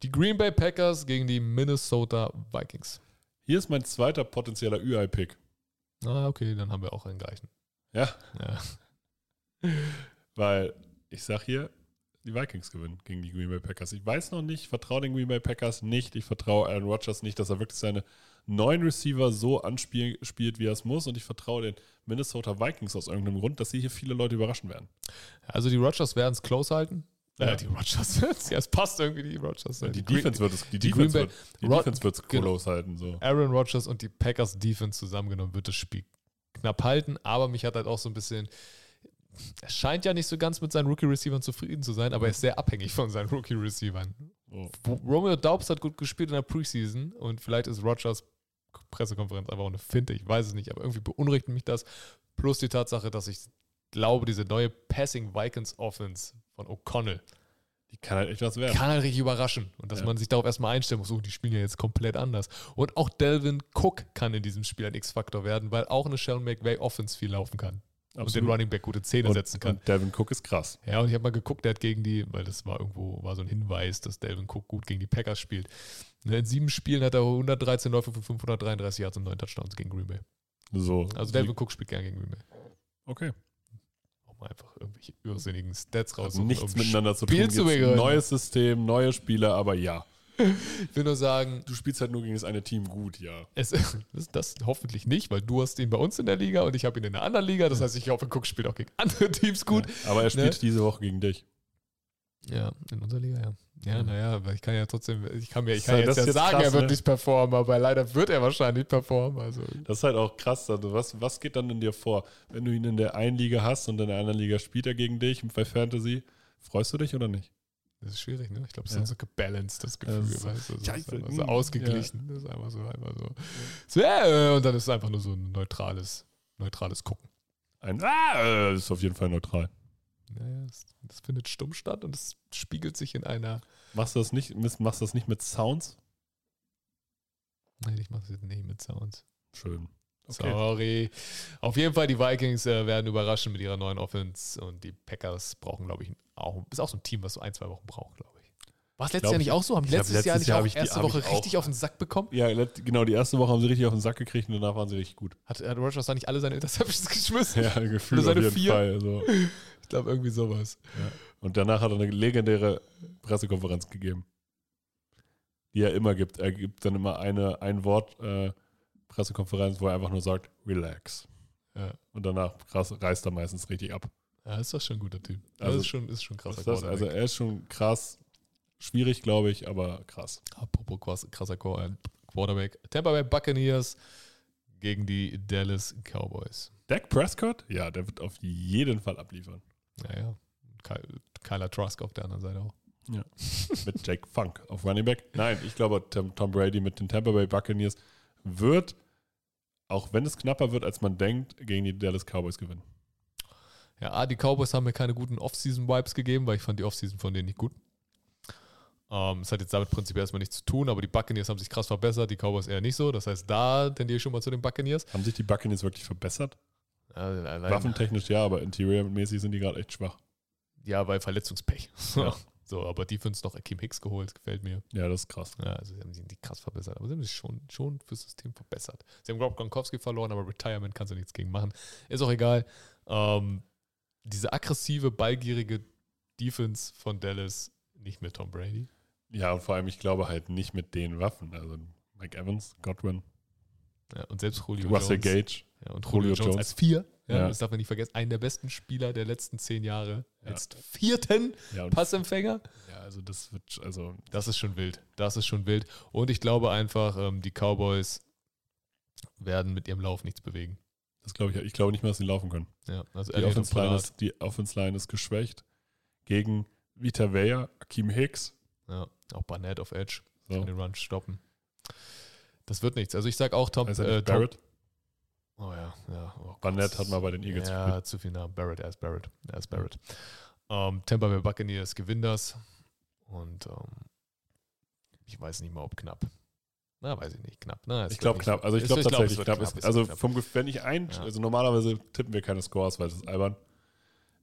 Die Green Bay Packers gegen die Minnesota Vikings. Hier ist mein zweiter potenzieller UI-Pick. Ah, okay, dann haben wir auch einen gleichen. Ja, Ja. weil ich sag hier, die Vikings gewinnen gegen die Green Bay Packers. Ich weiß noch nicht, ich vertraue den Green Bay Packers nicht. Ich vertraue Aaron Rodgers nicht, dass er wirklich seine neuen Receiver so anspielt, wie er es muss. Und ich vertraue den Minnesota Vikings aus irgendeinem Grund, dass sie hier viele Leute überraschen werden. Also die Rodgers werden es close halten. Ja. Äh, die Rodgers, ja, es passt irgendwie, die Rodgers. Die, Green- Defense wird es, die die Defense Green wird, die Rod- Defense wird es genau. close halten. So. Aaron Rodgers und die Packers Defense zusammengenommen wird das Spiel knapp halten, aber mich hat halt auch so ein bisschen. Er scheint ja nicht so ganz mit seinen Rookie-Receivern zufrieden zu sein, aber er ist sehr abhängig von seinen Rookie-Receivern. So. Romeo Daubs hat gut gespielt in der Preseason und vielleicht ist Rodgers Pressekonferenz einfach auch eine Finte, ich weiß es nicht, aber irgendwie beunruhigt mich das. Plus die Tatsache, dass ich glaube, diese neue Passing Vikings Offense von O'Connell Die kann halt echt was werden. kann halt richtig überraschen. Und dass Ja. man sich darauf erstmal einstellen muss, oh, die spielen ja jetzt komplett anders. Und auch Delvin Cook kann in diesem Spiel ein X-Faktor werden, weil auch eine Sean McVay Offense viel laufen kann. Und den Running Back gute Zähne und, setzen kann. und Devin Cook ist krass. Ja, und ich habe mal geguckt, der hat gegen die, weil das war irgendwo, war so ein Hinweis, dass Delvin Cook gut gegen die Packers spielt. Ne, In sieben Spielen hat er 113 Läufe für 533 Yards und 9 Touchdowns gegen Green Bay. So. Also Delvin Cook spielt gern gegen Green Bay. Okay. Auch mal einfach irgendwelche irrsinnigen Stats raussuchen. nichts um miteinander zu tun. zu neues System, neue Spieler, aber ja. Ich will nur sagen, Du spielst halt nur gegen das eine Team gut, ja. Es, das, das hoffentlich nicht, weil du hast ihn bei uns in der Liga und ich habe ihn in einer anderen Liga. Das heißt, ich hoffe, Cook spielt auch gegen andere Teams gut. Aber er spielt Ne? diese Woche gegen dich. Ja, in unserer Liga, ja. Ja, naja, aber ich kann ja trotzdem, ich kann mir, ich Das kann ist- jetzt ja ist jetzt sagen, krass, er wird ne? nicht performen, aber leider wird er wahrscheinlich performen. Also, Das ist halt auch krass. Also was, was geht dann in dir vor? Wenn du ihn in der einen Liga hast und in der anderen Liga spielt er gegen dich bei Fantasy, freust du dich oder nicht? Das ist schwierig, ne? Ich glaube, es Ja. ist so gebalanced, das Gefühl, Ja, das- weißt du? Das Ja, ist einfach so ausgeglichen. Das ist einfach so, einfach so. so äh, und dann ist es einfach nur so ein neutrales, neutrales Gucken. Ein ah, das ist auf jeden Fall neutral. Naja, das, das findet stumm statt und es spiegelt sich in einer, Machst du das nicht, machst du das nicht mit Sounds? nein, ich mache das jetzt nicht mit Sounds. Schön. Okay. Sorry. Auf jeden Fall, die Vikings äh, werden überraschen mit ihrer neuen Offense und die Packers brauchen, glaube ich, auch, ist auch so ein Team, was so ein, zwei Wochen braucht, glaube ich. War es letztes glaub, Jahr nicht auch so? Haben die glaub, letztes Jahr letztes nicht Jahr auch die- erste Woche ich auch- richtig auf den Sack bekommen? Ja, genau, die erste Woche haben sie richtig auf den Sack gekriegt und danach waren sie richtig gut. Hat, hat Rogers da nicht alle seine Interceptions geschmissen? Ja, gefühlt auf jeden vier? Fall. So. Ich glaube, irgendwie sowas. Und danach hat er eine legendäre Pressekonferenz gegeben, die er immer gibt. Er gibt dann immer eine ein Wort äh, Pressekonferenz, wo er einfach nur sagt, relax. Ja. Und danach krass, reißt er meistens richtig ab. Ja, ist das schon ein guter Typ. Also- das ist schon, ist schon krasser ist das, also er ist schon krass, schwierig, glaube ich, aber krass. Apropos krass- krasser äh, Quarterback. Tampa Bay Buccaneers gegen die Dallas Cowboys. Dak Prescott? Ja, der wird auf jeden Fall abliefern. Naja, Ky- Kyler Trask auf der anderen Seite auch. Mit Jake Funk auf Running Back. Nein, ich glaube, Tom, Tom Brady mit den Tampa Bay Buccaneers wird, auch wenn es knapper wird, als man denkt, gegen die Dallas Cowboys gewinnen. Ja, A, die Cowboys haben mir keine guten Off-Season-Vibes gegeben, weil ich fand die Off-Season von denen nicht gut. Ähm, Es hat jetzt damit prinzipiell erstmal nichts zu tun, aber die Buccaneers haben sich krass verbessert, die Cowboys eher nicht so. Das heißt, da tendiere ich schon mal zu den Buccaneers. Haben sich die Buccaneers wirklich verbessert? Ja, Waffentechnisch ja, aber interiormäßig sind die gerade echt schwach. ja weil Verletzungspech. Ja. So, aber Defense noch Akeem Hicks geholt, gefällt mir. Ja, das ist krass. Ja, also sie haben sich nicht krass verbessert, aber sie haben sich schon, schon fürs System verbessert. Sie haben Rob Gronkowski verloren, aber Retirement kannst du nichts gegen machen. Ist auch egal. Ähm, diese aggressive, ballgierige Defense von Dallas, nicht mit Tom Brady. Ja, und vor allem, ich glaube halt nicht mit den Waffen. Also Mike Evans, Godwin, Ja, und selbst Julio Russell Jones. Gage. Ja, und Julio Julio Jones, Jones. als vier. Ja. Das darf man nicht vergessen. Einen der besten Spieler der letzten zehn Jahre. Ja. Als vierten Passempfänger. ja, also das wird, also Das ist schon wild. Das ist schon wild. Und ich glaube einfach, ähm, die Cowboys werden mit ihrem Lauf nichts bewegen. das glaube ich, ich glaube nicht mehr, dass sie laufen können. Ja, also Die Offense, Line ist, die Offense Line ist geschwächt. Gegen Vita Vea, Akeem Hicks. Ja, auch Barnett auf Edge. So. Kann den Run stoppen. Das wird nichts. Also ich sage auch Tom, er äh, nicht Tom Barrett? Oh ja, ja. Oh. Barnett hat mal bei den Eagles Ja, gespielt. zu viel Namen. Barrett, er ist Barrett. Er ist Barrett. Ähm, Tampa Bay Buccaneers gewinnen das. Und ähm, ich weiß nicht mal, ob knapp. Na, weiß ich nicht. Knapp. Na, es Ich glaube knapp. Also ich es- glaube glaub, es tatsächlich knapp. knapp, Ist, es also knapp. vom Gefühl, wenn ich ein, Ja. also normalerweise tippen wir keine Scores, weil das ist albern.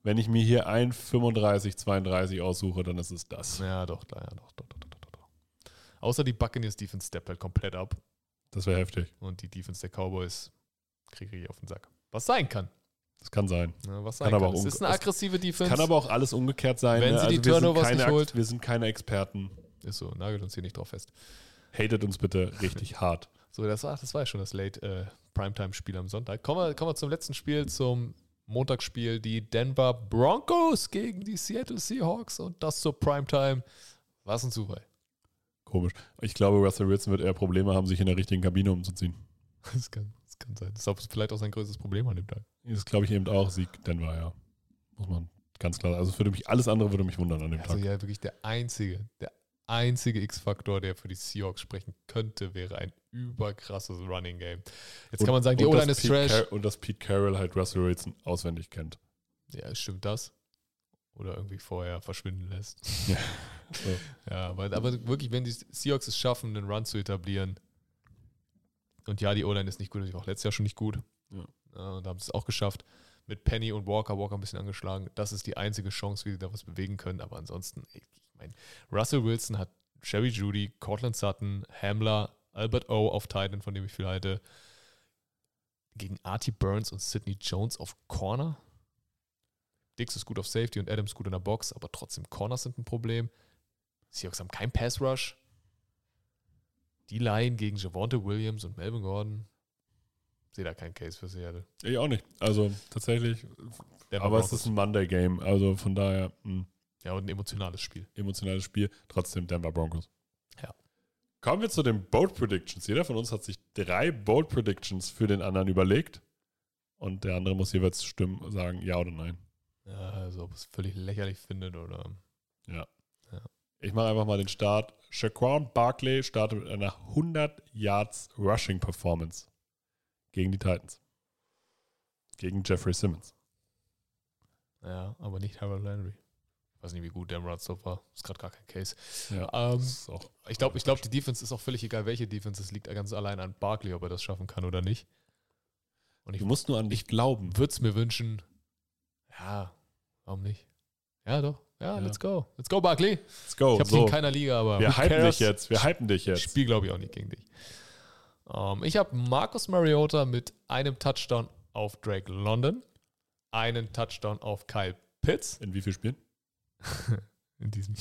Wenn ich mir hier ein 35, 32 aussuche, dann ist es das. Ja, doch, ja, doch, doch, doch, doch, doch, doch. Außer die Buccaneers Defense steppt halt komplett ab. Das wäre heftig. Und die Defense der Cowboys kriege ich auf den Sack. Was sein kann. Das kann sein. Ja, was Kann sein aber kann. auch Es ist eine es aggressive Defense. Kann aber auch alles umgekehrt sein. Wenn ne? sie die wir sind Turnovers keine nicht holt. Wir sind keine Experten. ist so, nagelt uns hier nicht drauf fest. Hatet uns bitte richtig hart. So, das war, das war ja schon das Late äh, Primetime-Spiel am Sonntag. Kommen wir, kommen wir zum letzten Spiel, zum Montagsspiel. Die Denver Broncos gegen die Seattle Seahawks und das zur Primetime. Was ein Zufall. Komisch. Ich glaube, Russell Wilson wird eher Probleme haben, sich in der richtigen Kabine umzuziehen. Das kann, das kann sein. Das ist vielleicht auch sein größtes Problem an dem Tag. Das glaube ich eben auch. Sieg Denver, ja. Muss man ganz klar. Also würde mich alles andere würde mich wundern an dem Also Tag. ja, wirklich der einzige, der einzige X-Faktor, der für die Seahawks sprechen könnte, wäre ein überkrasses Running Game. Jetzt kann man sagen, die und O-Line ist Pete trash. Car- und dass Pete Carroll halt Russell Wilson auswendig kennt. Ja, stimmt das? Oder irgendwie vorher verschwinden lässt. Ja. So. Ja, aber, aber wirklich, wenn die Seahawks es schaffen, einen Run zu etablieren, und ja, die O-Line ist nicht gut, die war auch letztes Jahr schon nicht gut. Ja. und haben es auch geschafft. Mit Penny und Walker, Walker ein bisschen angeschlagen. Das ist die einzige Chance, wie sie da was bewegen können. Aber ansonsten, ich meine, Russell Wilson hat Sherry Judy, Cortland Sutton, Hamler, Albert O auf Titan, von dem ich viel halte. Gegen Artie Burns und Sidney Jones auf Corner. Dix ist gut auf Safety und Adams gut in der Box, aber trotzdem Corners sind ein Problem. Seahawks haben keinen Pass Rush. Die Line gegen Javonte Williams und Melvin Gordon. Sehe da keinen Case für Seattle. Ich auch nicht. Also tatsächlich. Denver aber es ist ein Monday-Game. Also von daher ein Ja, und ein emotionales Spiel. emotionales Spiel. Trotzdem Denver Broncos. Ja. Kommen wir zu den Bold Predictions. Jeder von uns hat sich drei Bold Predictions für den anderen überlegt. Und der andere muss jeweils stimmen, sagen ja oder nein. Ja, also ob es völlig lächerlich findet oder. Ich mache einfach mal den Start. Shaquan Barkley startet mit einer 100 Yards Rushing Performance gegen die Titans. Gegen Jeffrey Simmons. Ja, aber nicht Harold Landry. Ich weiß nicht, wie gut der so war. Ist gerade gar kein Case. Ja, Ähm, ich glaube, ich glaub, die Defense ist auch völlig egal, welche Defense. Es liegt ganz allein an Barkley, ob er das schaffen kann oder nicht. Und ich du musst nur an dich glauben. würde es mir wünschen. Ja, warum nicht? Ja, doch. Ja, Ja. let's go. Let's go, Barkley. Let's go. ich habe so. dich in keiner Liga, aber wir hypen cares? dich jetzt. Wir hypen dich jetzt. Spiel glaube ich auch nicht gegen dich. Ähm, ich habe Marcus Mariota mit einem Touchdown auf Drake London, einen Touchdown auf Kyle Pitts In wie vielen Spielen? in diesem.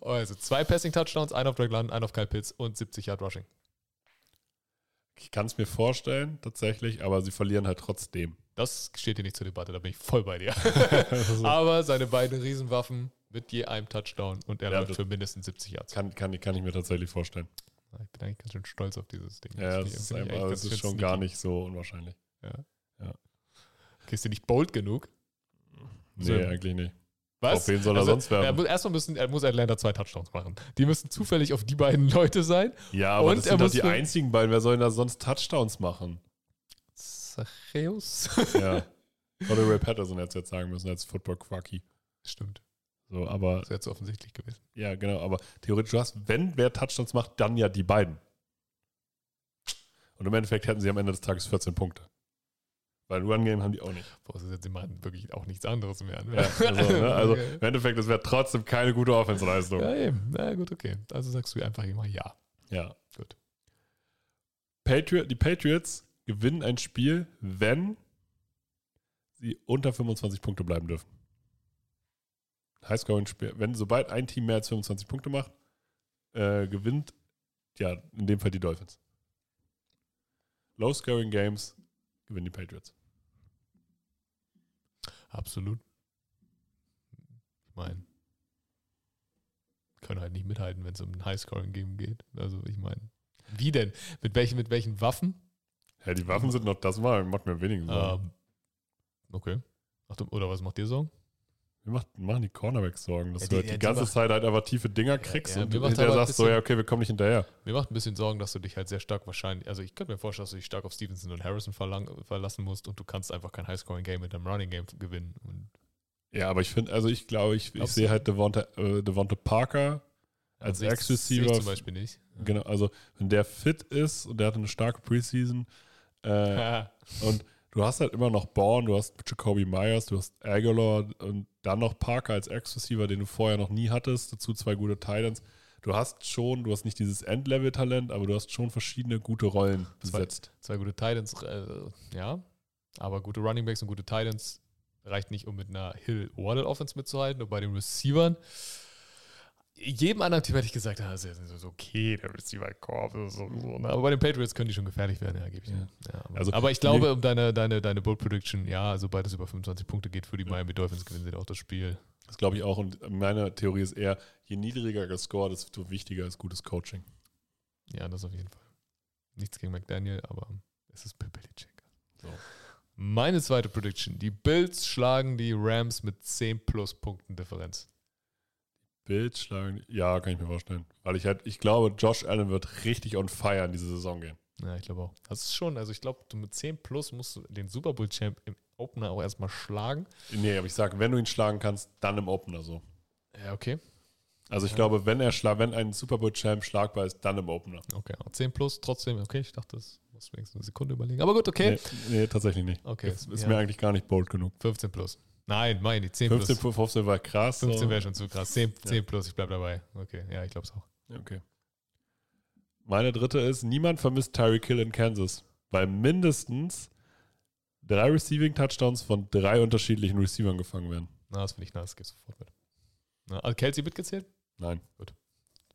Also zwei Passing-Touchdowns, einen auf Drake London, einen auf Kyle Pitts und 70 Yard Rushing. Ich kann es mir vorstellen, tatsächlich, aber sie verlieren halt trotzdem. Das steht hier nicht zur Debatte, da bin ich voll bei dir. Also, Aber seine beiden Riesenwaffen mit je einem Touchdown und er Ja, läuft das- für mindestens 70 Yards. kann, kann, kann ich mir tatsächlich vorstellen. Ich bin eigentlich ganz schön stolz auf dieses Ding. Ja, Das ist, einfach, ganz ist schon gar sneaky. nicht so unwahrscheinlich. Okay, ist der nicht bold genug? Nee, So. eigentlich nicht. Was? Auf wen soll er Also, sonst werfen? Er muss, erstmal müssen, er muss Atlanta zwei Touchdowns machen. Die müssen zufällig auf die beiden Leute sein. Ja, aber Und das sind doch die einzigen beiden. Wer soll denn da sonst Touchdowns machen? Zachäus. Ja. Oder Ray Patterson hätte es jetzt sagen müssen als Football Quacky. Stimmt. So, aber Das wäre zu offensichtlich gewesen. ja, genau. Aber theoretisch, du hast, wenn wer Touchdowns macht, dann ja die beiden. Und im Endeffekt hätten sie am Ende des Tages 14 Punkte. Weil Run Game haben die auch nicht. Boah, sie jetzt machen wirklich auch nichts anderes mehr. Ne? Ja, also, ne, also Okay. im Endeffekt, es wäre trotzdem keine gute Offensleistung. ja, eben. Na gut, okay. Also sagst du einfach immer ja. Ja. Gut. Patriot, die Patriots gewinnen ein Spiel, wenn sie unter 25 Punkte bleiben dürfen. Highscoring-Spiel. Wenn, sobald ein Team mehr als 25 Punkte macht, äh, gewinnt, ja, in dem Fall die Dolphins. Low-Scoring Games gewinnen die Patriots. Absolut. Ich meine, können halt nicht mithalten, wenn es um ein Highscoring-Game geht. Also ich meine, wie denn? Mit welchen, mit welchen Waffen? Ja, die Waffen sind noch das mal, macht mir weniger Sorgen. Ähm, okay. Ach, du- oder was macht dir Sorgen? Wir macht, machen die Cornerbacks Sorgen, dass Ja, du die- halt die, ja, die ganze macht- Zeit halt einfach tiefe Dinger kriegst ja, und mir du hinterher sagst so, bisschen- ja, okay, wir kommen nicht hinterher. Mir macht ein bisschen Sorgen, dass du dich halt sehr stark wahrscheinlich, also ich könnte mir vorstellen, dass du dich stark auf Stevenson und Harrison verlang, verlassen musst und du kannst einfach kein Highscoring-Game mit einem Running-Game gewinnen. Und Ja, aber ich finde, also ich glaube, ich, ich sehe du? halt Devonta, äh, Devonta Parker als sehe Ex-Receiver. zum Beispiel nicht. Genau, also wenn der fit ist und der hat eine starke Preseason äh, und du hast halt immer noch Bourne, du hast Jacoby Myers, du hast Aguilar und dann noch Parker als Ex-Receiver, den du vorher noch nie hattest, dazu zwei gute Titans. Du hast schon, du hast nicht dieses Endlevel-Talent, aber du hast schon verschiedene gute Rollen Zwei- besetzt. Zwei gute Titans, äh, ja. Aber gute Running Backs und gute Titans reicht nicht, um mit einer Hill-Waddle-Offense mitzuhalten. Und bei den Receivern, jedem anderen Team hätte ich gesagt, ah, das ist okay, der Receiver-Korb. So, so, ne? Aber bei den Patriots können die schon gefährlich werden, ja, gebe ich. Ja. Ja, aber, Also, aber ich glaube, nee. um deine, deine, deine Bold Prediction, ja, sobald es über 25 Punkte geht für die Miami Dolphins, gewinnen sie auch das Spiel. Das glaube ich auch. Und meine Theorie ist eher, je niedriger gescored, desto wichtiger ist gutes Coaching. Ja, das auf jeden Fall. Nichts gegen McDaniel, aber es ist Bill Belichick. So. Meine zweite Prediction. Die Bills schlagen die Rams mit 10 plus Punkten Differenz. Bild schlagen. Ja, kann ich mir vorstellen. Weil ich halt, ich glaube, Josh Allen wird richtig on fire in diese Saison gehen. Ja, ich glaube auch. Das ist schon, also ich glaube, du mit 10 plus musst du den Super Bowl Champ im Opener auch erstmal schlagen. Nee, aber ich sage, wenn du ihn schlagen kannst, dann im Opener so. Ja, okay. Also ich glaube, wenn er schla wenn ein Super Bowl Champ schlagbar ist, dann im Opener. Okay, auch 10 plus, trotzdem, okay, ich dachte, das muss wenigstens eine Sekunde überlegen. Aber gut, okay. Nee, nee, tatsächlich nicht. Okay, Das ist ja. mir eigentlich gar nicht bold genug. 15 plus. Nein, meine ich, 10 15 plus. plus 15 war krass. 15 so. wäre schon zu krass. 10, 10 plus, ich bleib dabei. Okay, ja, ich glaube es auch. Okay. Meine dritte ist, niemand vermisst Tyreek Hill in Kansas, weil mindestens drei Receiving Touchdowns von drei unterschiedlichen Receivern gefangen werden. Na, das finde ich nice, gehst sofort mit. Na, also Kelsey mitgezählt? Nein.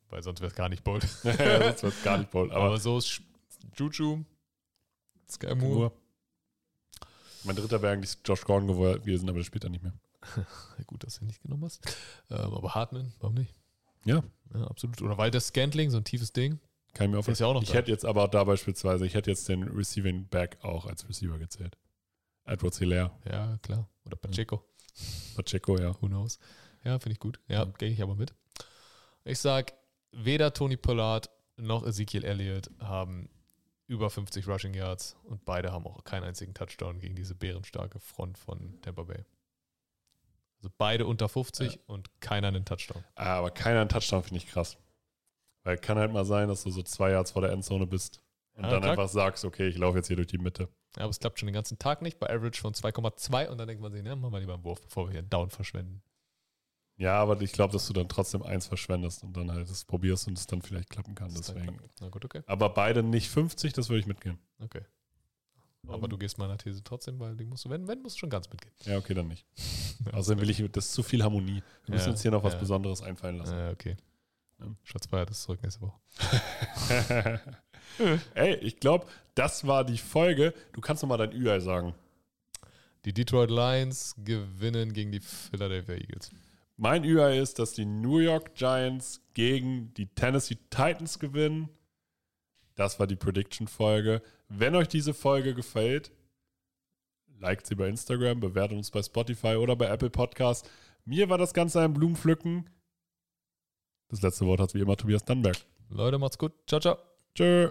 Weil sonst wäre es gar nicht bold. das wird gar nicht bold. Aber, Aber so ist Juju, Sky Moore. Mein dritter wäre eigentlich Josh Gordon gewesen, aber das spielt er nicht mehr. Gut, dass du ihn nicht genommen hast. Ähm, aber Hartman, warum nicht? Ja. Ja, absolut. Oder weil das Scantling, so ein tiefes Ding. Kann ich mir ist ja auch noch Ich da. hätte jetzt aber da beispielsweise, ich hätte jetzt den Receiving Back auch als Receiver gezählt. Edwards Hilaire, Ja, klar. Oder Pacheco, Pacheco, ja. who knows. Ja, finde ich gut. Ja, Ja. gehe ich aber mit. Ich sag, weder Tony Pollard noch Ezekiel Elliott haben über 50 Rushing Yards und beide haben auch keinen einzigen Touchdown gegen diese bärenstarke Front von Tampa Bay. Also beide unter 50 und keiner einen Touchdown. Ah, Aber keiner einen Touchdown finde ich krass. Weil kann halt mal sein, dass du so zwei Yards vor der Endzone bist und Ja, dann klar. einfach sagst, okay, ich laufe jetzt hier durch die Mitte. Ja, aber es klappt schon den ganzen Tag nicht, bei Average von 2,2 und dann denkt man sich, ne, machen wir lieber einen Wurf, bevor wir hier einen Down verschwenden. Ja, aber ich glaube, dass du dann trotzdem eins verschwendest und dann halt es probierst und es dann vielleicht klappen kann. Das Deswegen. klappt. Na gut, okay. Aber beide nicht 50, das würde ich mitgehen. Okay. Aber du gehst meiner These trotzdem, weil die musst du, wenn, wenn, musst du schon ganz mitgehen. Ja, okay, dann nicht. Außerdem will ich, das ist zu viel Harmonie. Wir müssen Ja, uns hier noch was ja. Besonderes einfallen lassen. Okay. Ja. Schatz feiert ist zurück nächste Woche. Ey, ich glaube, das war die Folge. Du kannst noch mal dein Ü sagen. Die Detroit Lions gewinnen gegen die Philadelphia Eagles. Mein Ü ist, dass die New York Giants gegen die Tennessee Titans gewinnen. Das war die Prediction-Folge. Wenn euch diese Folge gefällt, liked sie bei Instagram, bewertet uns bei Spotify oder bei Apple Podcast. Mir war das Ganze ein Blumenpflücken. Das letzte Wort hat wie immer Tobias Dannberg. Leute, macht's gut. Ciao, ciao. Tschö.